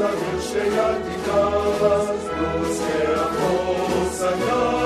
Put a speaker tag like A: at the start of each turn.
A: Sadushei Adikavas, Duske Apos Akavas,